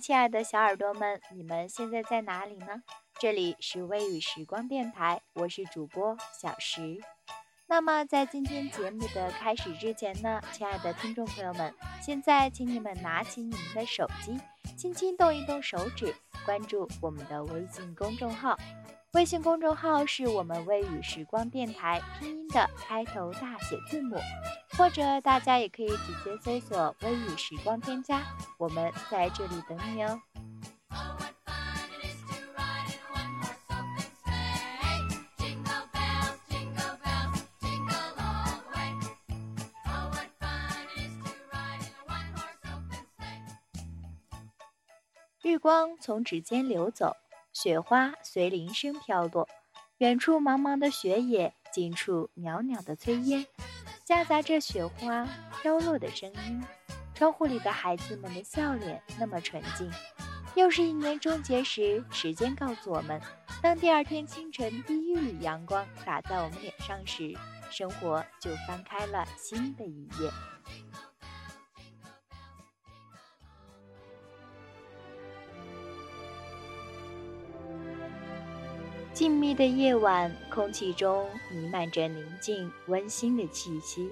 亲爱的小耳朵们，你们现在在哪里呢？这里是微雨时光电台，我是主播小石。那么在今天节目的开始之前呢，亲爱的听众朋友们，现在请你们拿起你们的手机，轻轻动一动手指，关注我们的微信公众号。微信公众号是我们微语时光电台拼音的开头大写字母，或者大家也可以直接搜索“微语时光”添加，我们在这里等你哦。日光从指尖流走。雪花随铃声飘落，远处茫茫的雪野，近处袅袅的炊烟，夹杂着雪花飘落的声音。窗户里的孩子们的笑脸那么纯净。又是一年终结时，时间告诉我们，当第二天清晨第一缕阳光打在我们脸上时，生活就翻开了新的一页。静谧的夜晚，空气中弥漫着宁静温馨的气息。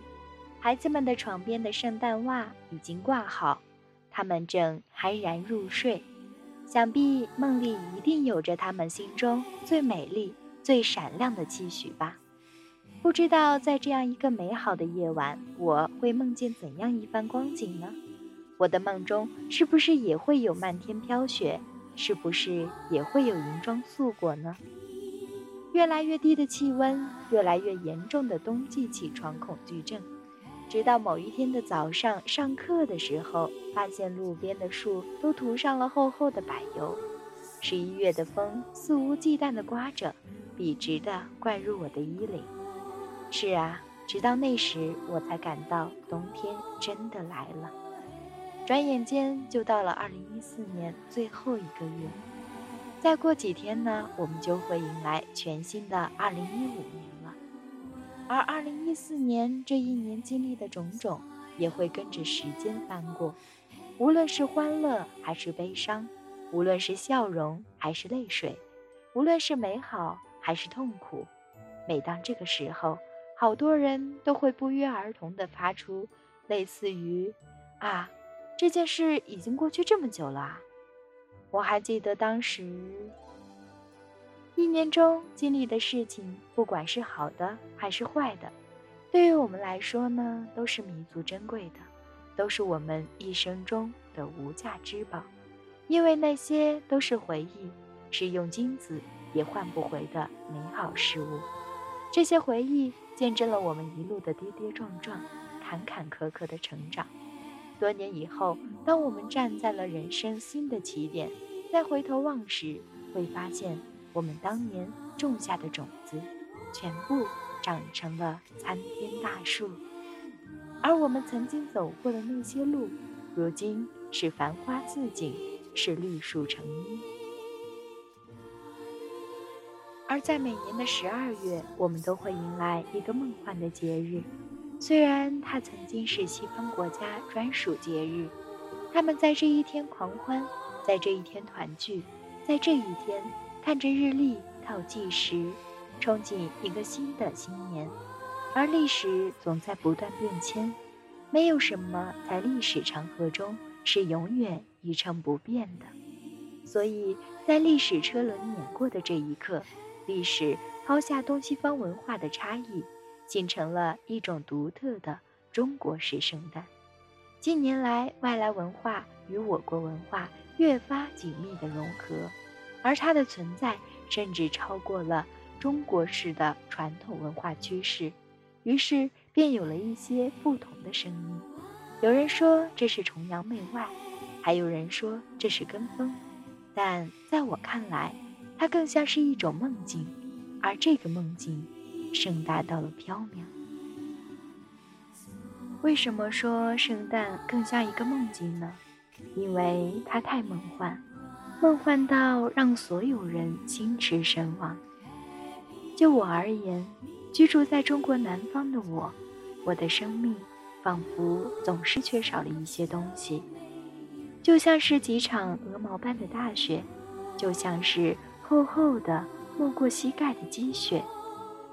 孩子们的床边的圣诞袜已经挂好，他们正酣然入睡。想必梦里一定有着他们心中最美丽、最闪亮的期许吧？不知道在这样一个美好的夜晚，我会梦见怎样一番光景呢？我的梦中是不是也会有漫天飘雪？是不是也会有银装素裹呢？越来越低的气温，越来越严重的冬季起床恐惧症，直到某一天的早上上课的时候，发现路边的树都涂上了厚厚的柏油。十一月的风肆无忌惮地刮着，笔直地灌入我的衣领。是啊，直到那时，我才感到冬天真的来了。转眼间就到了二零一四年最后一个月。再过几天呢，我们就会迎来全新的二零一五年了。而二零一四年这一年经历的种种，也会跟着时间翻过。无论是欢乐还是悲伤，无论是笑容还是泪水，无论是美好还是痛苦，每当这个时候，好多人都会不约而同地发出类似于“啊，这件事已经过去这么久了啊”。我还记得当时，一年中经历的事情，不管是好的还是坏的，对于我们来说呢，都是弥足珍贵的，都是我们一生中的无价之宝。因为那些都是回忆，是用金子也换不回的美好事物。这些回忆见证了我们一路的跌跌撞撞、坎坎坷坷的成长。多年以后，当我们站在了人生新的起点，再回头望时，会发现我们当年种下的种子，全部长成了参天大树。而我们曾经走过的那些路，如今是繁花似锦，是绿树成荫。而在每年的十二月，我们都会迎来一个梦幻的节日。虽然它曾经是西方国家专属节日，他们在这一天狂欢，在这一天团聚，在这一天看着日历倒计时，憧憬一个新的新年。而历史总在不断变迁，没有什么在历史长河中是永远一成不变的。所以在历史车轮碾过的这一刻，历史抛下东西方文化的差异。形成了一种独特的中国式圣诞。近年来，外来文化与我国文化越发紧密的融合，而它的存在甚至超过了中国式的传统文化趋势。于是，便有了一些不同的声音。有人说这是崇洋媚外，还有人说这是跟风。但在我看来，它更像是一种梦境，而这个梦境。盛大到了飘渺。为什么说圣诞更像一个梦境呢？因为它太梦幻，梦幻到让所有人心驰神往。就我而言，居住在中国南方的我，我的生命仿佛总是缺少了一些东西。就像是几场鹅毛般的大雪，就像是厚厚的没过膝盖的积雪，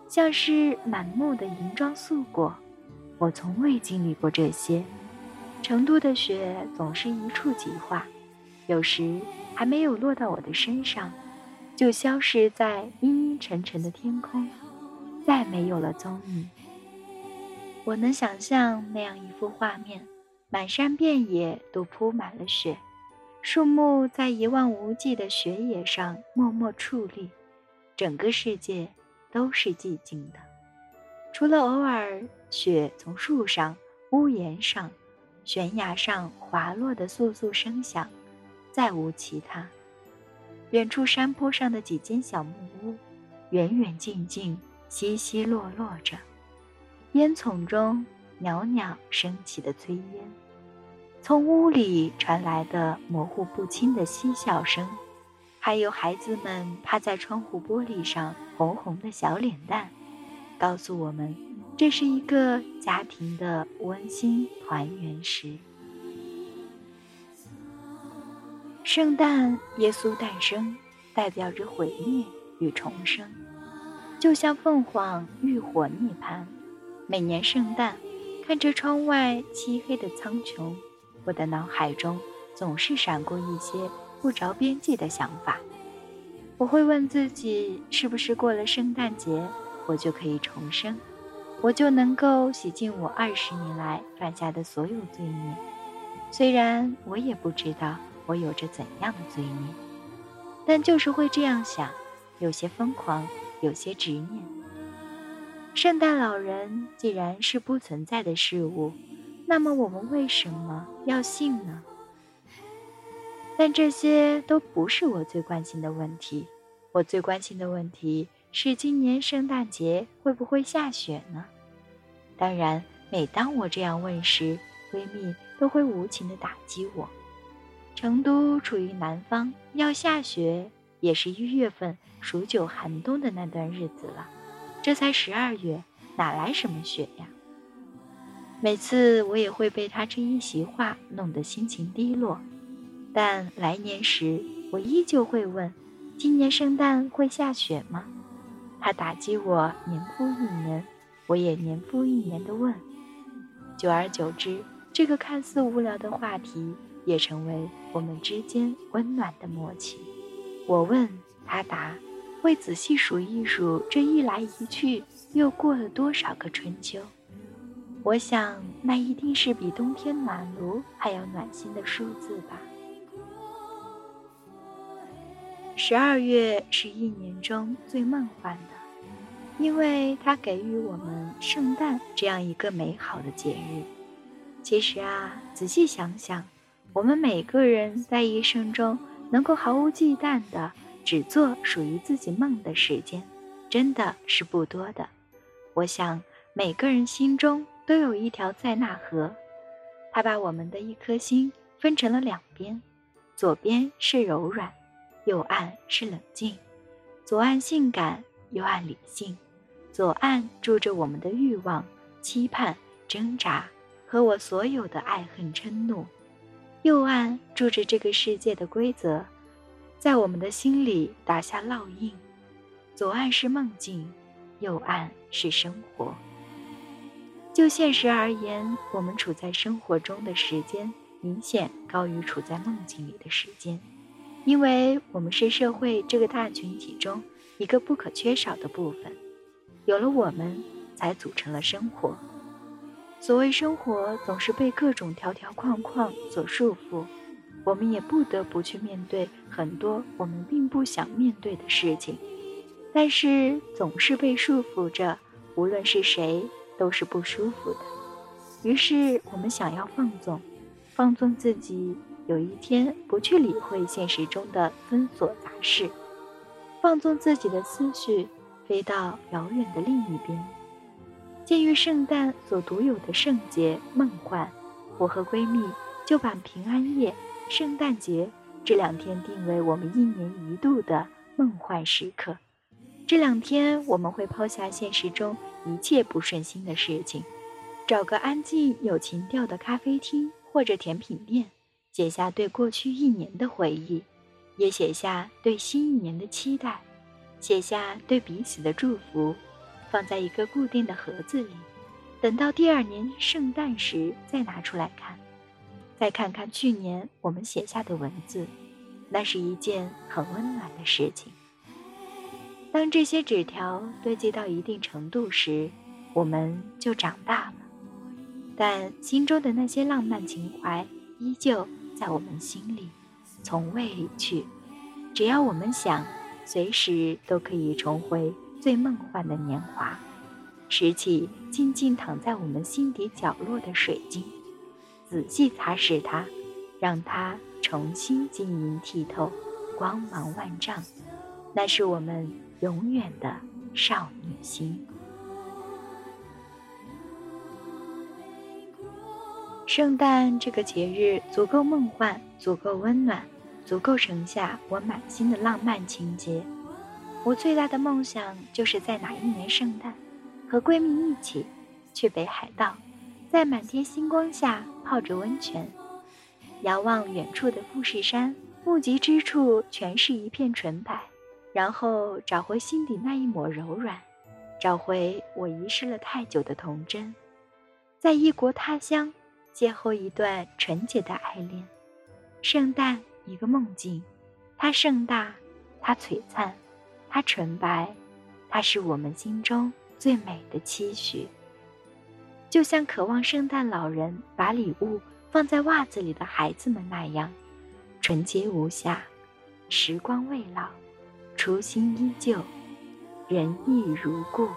像是满目的银装素裹。我从未经历过这些。成都的雪总是一触即化，有时还没有落到我的身上，就消失在阴阴沉沉的天空，再没有了踪影。我能想象那样一幅画面：满山遍野都铺满了雪，树木在一望无际的雪野上默默矗立，整个世界都是寂静的，除了偶尔雪从树上、屋檐上。悬崖上滑落的簌簌声响，再无其他。远处山坡上的几间小木屋，远远近近，稀稀落落着，烟囱中袅袅升起的炊烟，从屋里传来的模糊不清的嬉笑声，还有孩子们趴在窗户玻璃上红红的小脸蛋，告诉我们。这是一个家庭的温馨团圆时。圣诞，耶稣诞生，代表着毁灭与重生，就像凤凰浴火涅槃。每年圣诞，看着窗外漆黑的苍穹，我的脑海中总是闪过一些不着边际的想法。我会问自己，是不是过了圣诞节，我就可以重生？我就能够洗净我二十年来犯下的所有罪孽，虽然我也不知道我有着怎样的罪孽，但就是会这样想，有些疯狂，有些执念。圣诞老人既然是不存在的事物，那么我们为什么要信呢？但这些都不是我最关心的问题，我最关心的问题。是今年圣诞节会不会下雪呢？当然，每当我这样问时，闺蜜都会无情地打击我。成都处于南方，要下雪也是一月份数九寒冬的那段日子了。这才十二月，哪来什么雪呀？每次我也会被她这一席话弄得心情低落。但来年时，我依旧会问：今年圣诞会下雪吗？他打击我年复一年，我也年复一年的问。久而久之，这个看似无聊的话题也成为我们之间温暖的默契。我问他答，会仔细数一数这一来一去又过了多少个春秋。我想，那一定是比冬天暖炉还要暖心的数字吧。十二月是一年中最梦幻的，因为它给予我们圣诞这样一个美好的节日。其实啊，仔细想想，我们每个人在一生中能够毫无忌惮的只做属于自己梦的时间，真的是不多的。我想，每个人心中都有一条塞纳河，它把我们的一颗心分成了两边，左边是柔软。右岸是冷静，左岸性感，右岸理性。左岸住着我们的欲望、期盼、挣扎和我所有的爱恨嗔怒；右岸住着这个世界的规则，在我们的心里打下烙印。左岸是梦境，右岸是生活。就现实而言，我们处在生活中的时间明显高于处在梦境里的时间。因为我们是社会这个大群体中一个不可缺少的部分，有了我们，才组成了生活。所谓生活，总是被各种条条框框所束缚，我们也不得不去面对很多我们并不想面对的事情。但是总是被束缚着，无论是谁，都是不舒服的。于是我们想要放纵，放纵自己。有一天，不去理会现实中的纷琐杂事，放纵自己的思绪，飞到遥远的另一边。鉴于圣诞所独有的圣洁梦幻，我和闺蜜就把平安夜、圣诞节这两天定为我们一年一度的梦幻时刻。这两天，我们会抛下现实中一切不顺心的事情，找个安静有情调的咖啡厅或者甜品店。写下对过去一年的回忆，也写下对新一年的期待，写下对彼此的祝福，放在一个固定的盒子里，等到第二年圣诞时再拿出来看，再看看去年我们写下的文字，那是一件很温暖的事情。当这些纸条堆积到一定程度时，我们就长大了，但心中的那些浪漫情怀依旧在我们心里，从未离去。只要我们想，随时都可以重回最梦幻的年华，拾起静静躺在我们心底角落的水晶，仔细擦拭它，让它重新晶莹剔透，光芒万丈。那是我们。永远的少女心。圣诞这个节日足够梦幻，足够温暖，足够盛下我满心的浪漫情节。我最大的梦想就是在哪一年圣诞，和闺蜜一起去北海道，在满天星光下泡着温泉，遥望远处的富士山，目及之处全是一片纯白。然后找回心底那一抹柔软，找回我遗失了太久的童真，在异国他乡邂逅一段纯洁的爱恋。圣诞一个梦境，它盛大，它璀璨，它纯白，它是我们心中最美的期许。就像渴望圣诞老人把礼物放在袜子里的孩子们那样，纯洁无瑕，时光未老。初心依旧，人亦如故。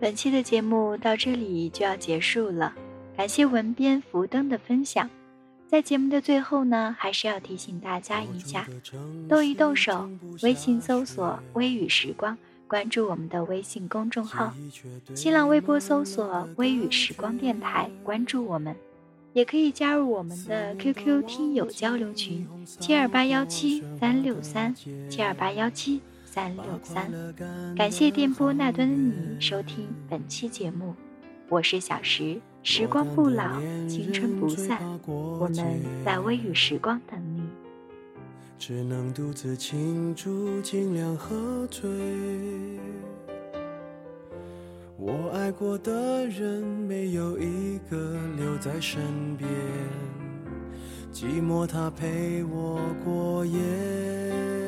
本期的节目到这里就要结束了，感谢文编福登的分享。在节目的最后呢，还是要提醒大家一下，动一动手，微信搜索“微雨时光”，关注我们的微信公众号；新浪微博搜索“微雨时光电台”，关注我们，也可以加入我们的 QQ 听友交流群：七二八幺七三六三七二八幺七。三六三，感谢电波那端的你收听本期节目，我是小石，时光不老，青春不散，我们在微雨时光等你。只能独自庆祝，尽量喝醉。我爱过的人，没有一个留在身边，寂寞他陪我过夜。